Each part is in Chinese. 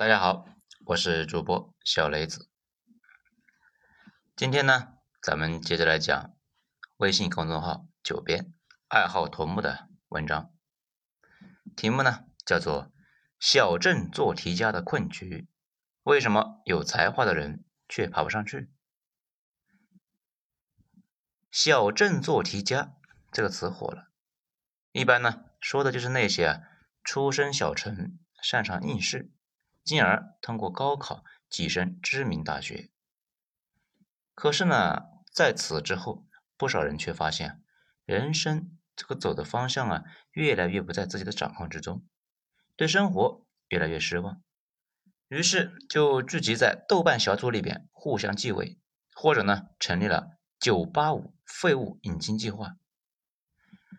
大家好，我是主播小雷子。今天呢，咱们接着来讲微信公众号“九编爱好头目”的文章，题目呢叫做“小镇做题家的困局”，为什么有才华的人却爬不上去？“小镇做题家”这个词火了，一般呢说的就是那些啊出身小城、擅长应试。进而通过高考跻身知名大学。可是呢，在此之后，不少人却发现，人生这个走的方向啊，越来越不在自己的掌控之中，对生活越来越失望。于是就聚集在豆瓣小组里边互相忌讳，或者呢，成立了“九八五废物引进计划”，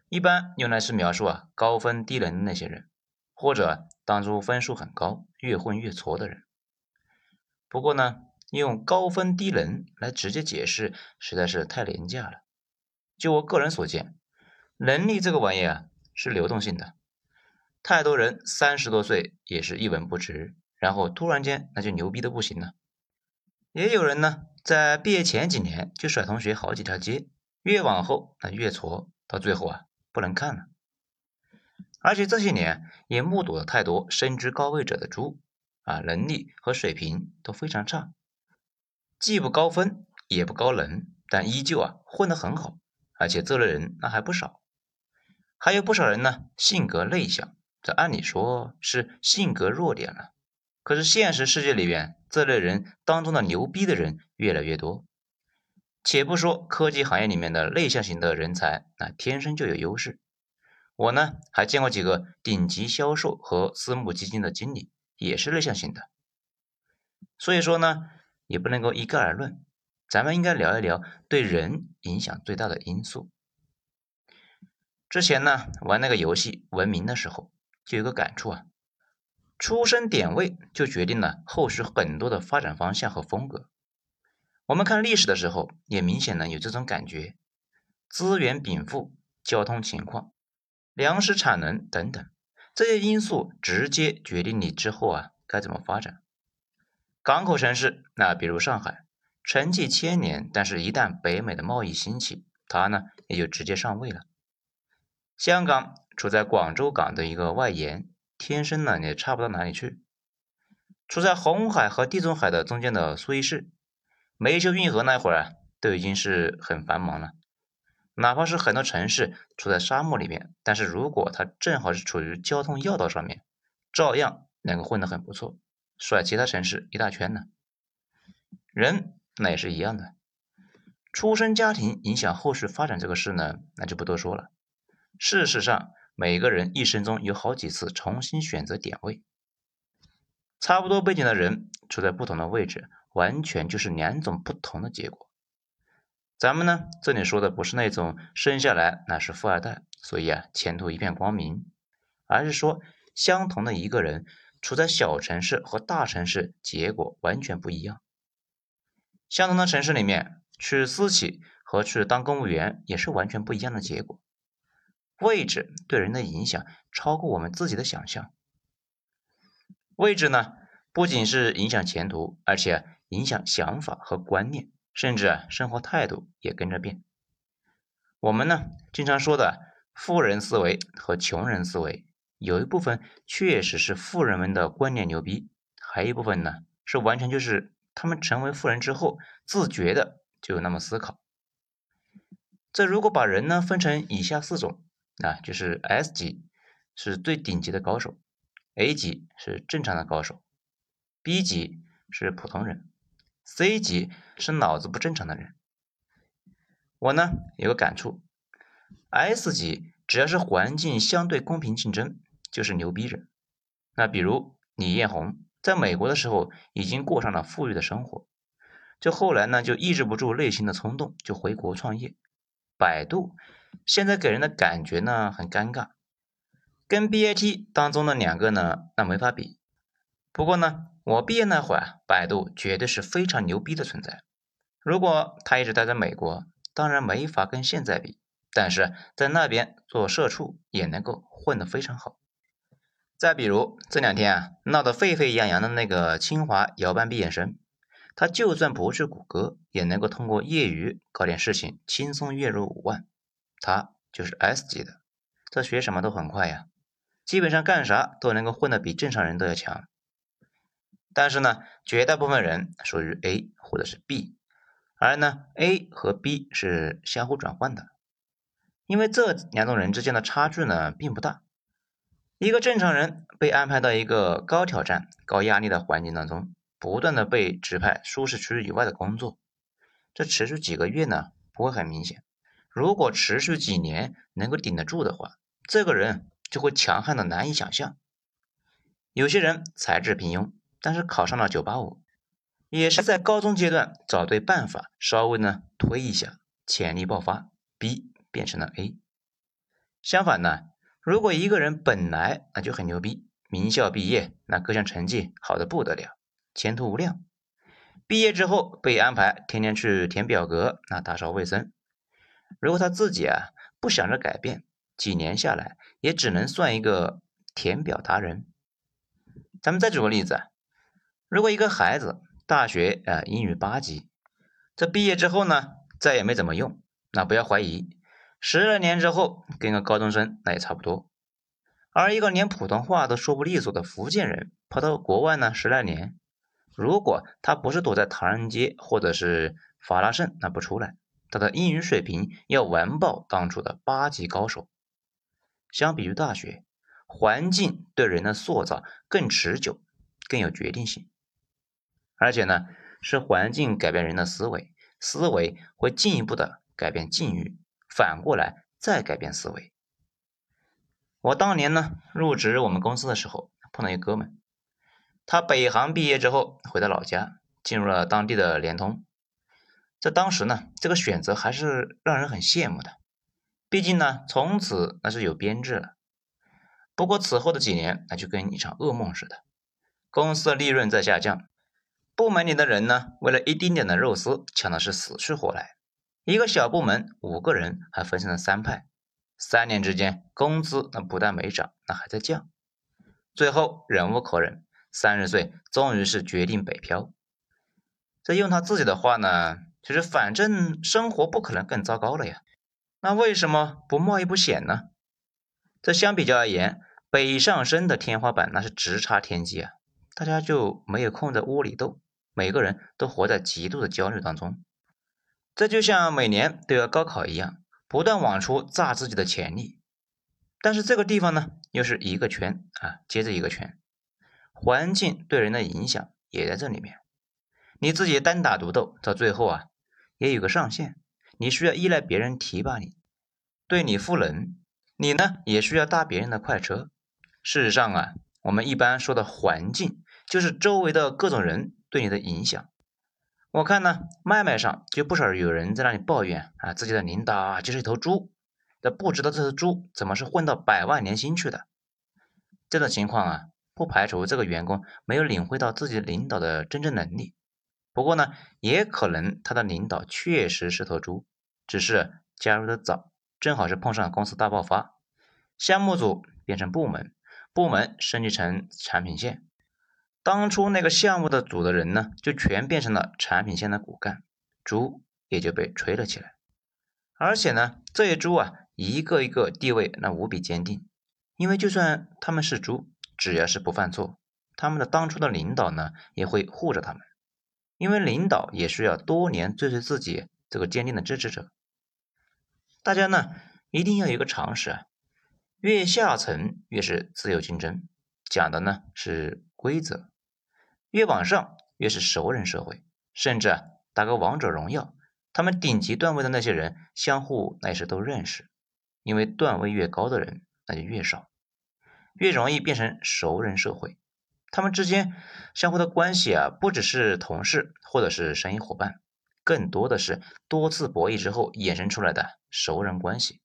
一般用来是描述啊高分低能的那些人。或者当初分数很高、越混越挫的人。不过呢，用高分低能来直接解释实在是太廉价了。就我个人所见，能力这个玩意啊是流动性的。太多人三十多岁也是一文不值，然后突然间那就牛逼的不行了。也有人呢，在毕业前几年就甩同学好几条街，越往后那越挫，到最后啊不能看了。而且这些年也目睹了太多身居高位者的猪啊，能力和水平都非常差，既不高分也不高能，但依旧啊混得很好，而且这类人那还不少。还有不少人呢，性格内向，这按理说是性格弱点了，可是现实世界里边，这类人当中的牛逼的人越来越多。且不说科技行业里面的内向型的人才，那天生就有优势。我呢还见过几个顶级销售和私募基金的经理，也是内向型的。所以说呢，也不能够一概而论。咱们应该聊一聊对人影响最大的因素。之前呢玩那个游戏文明的时候，就有个感触啊，出生点位就决定了后续很多的发展方向和风格。我们看历史的时候，也明显呢有这种感觉，资源禀赋、交通情况。粮食产能等等这些因素直接决定你之后啊该怎么发展。港口城市，那比如上海，沉寂千年，但是一旦北美的贸易兴起，它呢也就直接上位了。香港处在广州港的一个外延，天生呢也差不到哪里去。处在红海和地中海的中间的苏伊士，没修运河那会儿啊，都已经是很繁忙了。哪怕是很多城市处在沙漠里面，但是如果它正好是处于交通要道上面，照样能够混得很不错，甩其他城市一大圈呢。人那也是一样的，出生家庭影响后续发展这个事呢，那就不多说了。事实上，每个人一生中有好几次重新选择点位，差不多背景的人处在不同的位置，完全就是两种不同的结果。咱们呢，这里说的不是那种生下来那是富二代，所以啊前途一片光明，而是说相同的一个人处在小城市和大城市，结果完全不一样。相同的城市里面，去私企和去当公务员也是完全不一样的结果。位置对人的影响超过我们自己的想象。位置呢，不仅是影响前途，而且影响想法和观念。甚至啊，生活态度也跟着变。我们呢，经常说的富人思维和穷人思维，有一部分确实是富人们的观念牛逼，还有一部分呢，是完全就是他们成为富人之后自觉的就那么思考。这如果把人呢分成以下四种，啊，就是 S 级是最顶级的高手，A 级是正常的高手，B 级是普通人。C 级是脑子不正常的人。我呢有个感触，S 级只要是环境相对公平竞争，就是牛逼人。那比如李彦宏在美国的时候，已经过上了富裕的生活，就后来呢就抑制不住内心的冲动，就回国创业。百度现在给人的感觉呢很尴尬，跟 BAT 当中的两个呢那没法比。不过呢。我毕业那会儿，百度绝对是非常牛逼的存在。如果他一直待在美国，当然没法跟现在比，但是在那边做社畜也能够混得非常好。再比如这两天啊闹得沸沸扬扬的那个清华姚班毕业生，他就算不是谷歌，也能够通过业余搞点事情，轻松月入五万。他就是 S 级的，这学什么都很快呀，基本上干啥都能够混得比正常人都要强。但是呢，绝大部分人属于 A 或者是 B，而呢 A 和 B 是相互转换的，因为这两种人之间的差距呢并不大。一个正常人被安排到一个高挑战、高压力的环境当中，不断的被指派舒适区以外的工作，这持续几个月呢不会很明显。如果持续几年能够顶得住的话，这个人就会强悍的难以想象。有些人才智平庸，但是考上了九八五，也是在高中阶段找对办法，稍微呢推一下，潜力爆发，B 变成了 A。相反呢？如果一个人本来那就很牛逼，名校毕业，那各项成绩好的不得了，前途无量。毕业之后被安排天天去填表格，那打扫卫生。如果他自己啊不想着改变，几年下来也只能算一个填表达人。咱们再举个例子，如果一个孩子大学啊英语八级，这毕业之后呢再也没怎么用，那不要怀疑。十来年之后，跟个高中生那也差不多。而一个连普通话都说不利索的福建人，跑到国外呢十来年，如果他不是躲在唐人街或者是法拉盛那不出来，他的英语水平要完爆当初的八级高手。相比于大学，环境对人的塑造更持久，更有决定性。而且呢，是环境改变人的思维，思维会进一步的改变境遇。反过来再改变思维。我当年呢入职我们公司的时候，碰到一哥们，他北航毕业之后回到老家，进入了当地的联通。在当时呢，这个选择还是让人很羡慕的，毕竟呢，从此那是有编制了。不过此后的几年，那就跟一场噩梦似的，公司的利润在下降，部门里的人呢，为了一丁点的肉丝，抢的是死去活来。一个小部门五个人还分成了三派，三年之间工资那不但没涨，那还在降。最后忍无可忍，三十岁终于是决定北漂。这用他自己的话呢，就是反正生活不可能更糟糕了呀，那为什么不冒一步险呢？这相比较而言，北上深的天花板那是直插天际啊，大家就没有空在窝里斗，每个人都活在极度的焦虑当中。这就像每年都要高考一样，不断往出炸自己的潜力。但是这个地方呢，又是一个圈啊接着一个圈，环境对人的影响也在这里面。你自己单打独斗，到最后啊，也有个上限，你需要依赖别人提拔你，对你赋能。你呢，也需要搭别人的快车。事实上啊，我们一般说的环境，就是周围的各种人对你的影响。我看呢，麦麦上就不少有人在那里抱怨啊，自己的领导啊就是一头猪，这不知道这头猪怎么是混到百万年薪去的。这种情况啊，不排除这个员工没有领会到自己领导的真正能力，不过呢，也可能他的领导确实是头猪，只是加入的早，正好是碰上公司大爆发，项目组变成部门，部门升级成产品线。当初那个项目的组的人呢，就全变成了产品线的骨干，猪也就被吹了起来。而且呢，这些猪啊，一个一个地位那无比坚定，因为就算他们是猪，只要是不犯错，他们的当初的领导呢，也会护着他们，因为领导也需要多年追随自己这个坚定的支持者。大家呢，一定要有一个常识啊，越下层越是自由竞争，讲的呢是规则。越往上越是熟人社会，甚至啊打个王者荣耀，他们顶级段位的那些人相互那也是都认识，因为段位越高的人那就越少，越容易变成熟人社会。他们之间相互的关系啊，不只是同事或者是生意伙伴，更多的是多次博弈之后衍生出来的熟人关系。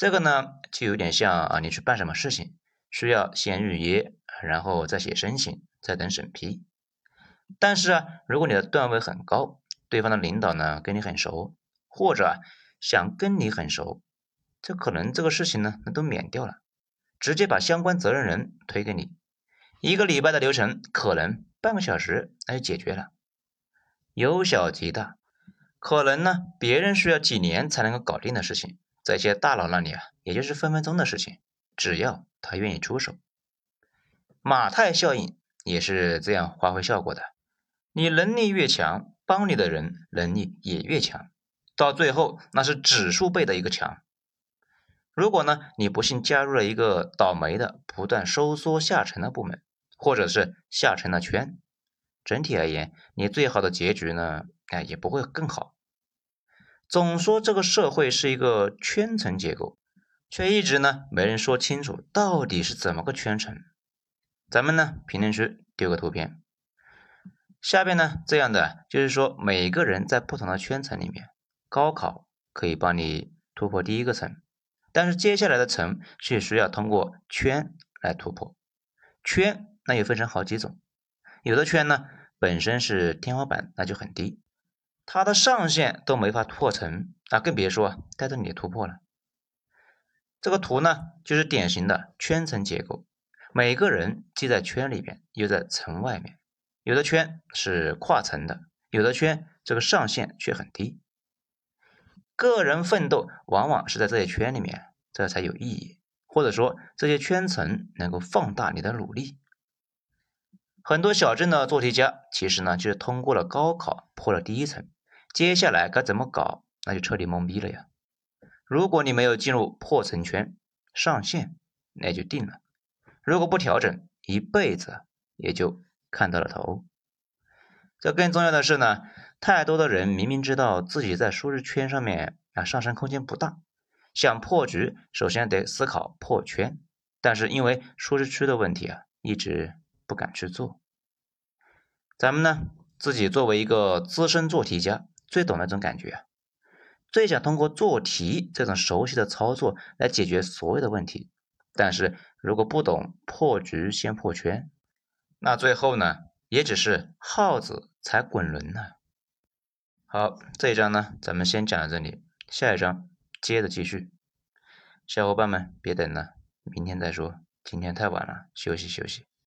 这个呢，就有点像啊，你去办什么事情，需要先预约，然后再写申请。再等审批，但是啊，如果你的段位很高，对方的领导呢跟你很熟，或者想跟你很熟，这可能这个事情呢那都免掉了。直接把相关责任人推给你，一个礼拜的流程可能半个小时那就解决了，由小及大，可能呢别人需要几年才能够搞定的事情，在一些大佬那里啊，也就是分分钟的事情，只要他愿意出手。马太效应也是这样发挥效果的，你能力越强，帮你的人能力也越强。到最后，那是指数倍的一个强。如果呢，你不幸加入了一个倒霉的、不断收缩下沉的部门，或者是下沉的圈，整体而言，你最好的结局呢，哎，也不会更好。总说这个社会是一个圈层结构，却一直呢没人说清楚到底是怎么个圈层。咱们呢，评论区丢个图片，下边呢这样的，就是说每个人在不同的圈层里面。高考可以帮你突破第一个层，但是接下来的层却需要通过圈来突破。圈那又分成好几种，有的圈呢本身是天花板，那就很低，它的上限都没法破层，那更别说带着你突破了。这个图呢就是典型的圈层结构，每个人既在圈里边，又在层外面。有的圈是跨层的，有的圈这个上限却很低。个人奋斗往往是在这些圈里面，这才有意义，或者说这些圈层能够放大你的努力。很多小镇的做题家其实呢，就是通过了高考破了第一层，接下来该怎么搞，那就彻底懵逼了呀。如果你没有进入破层圈上线，那就定了；如果不调整，一辈子也就看到了头。这更重要的是呢。太多的人明明知道自己在舒适圈上面啊上升空间不大，想破局，首先得思考破圈，但是因为舒适区的问题啊，一直不敢去做。咱们呢自己作为一个资深做题家，最懂那种感觉，最想通过做题这种熟悉的操作来解决所有的问题。但是如果不懂破局先破圈，那最后呢也只是耗子踩滚轮呢。好，这一章呢，咱们先讲到这里，下一章接着继续。小伙伴们别等了，明天再说，今天太晚了，休息休息。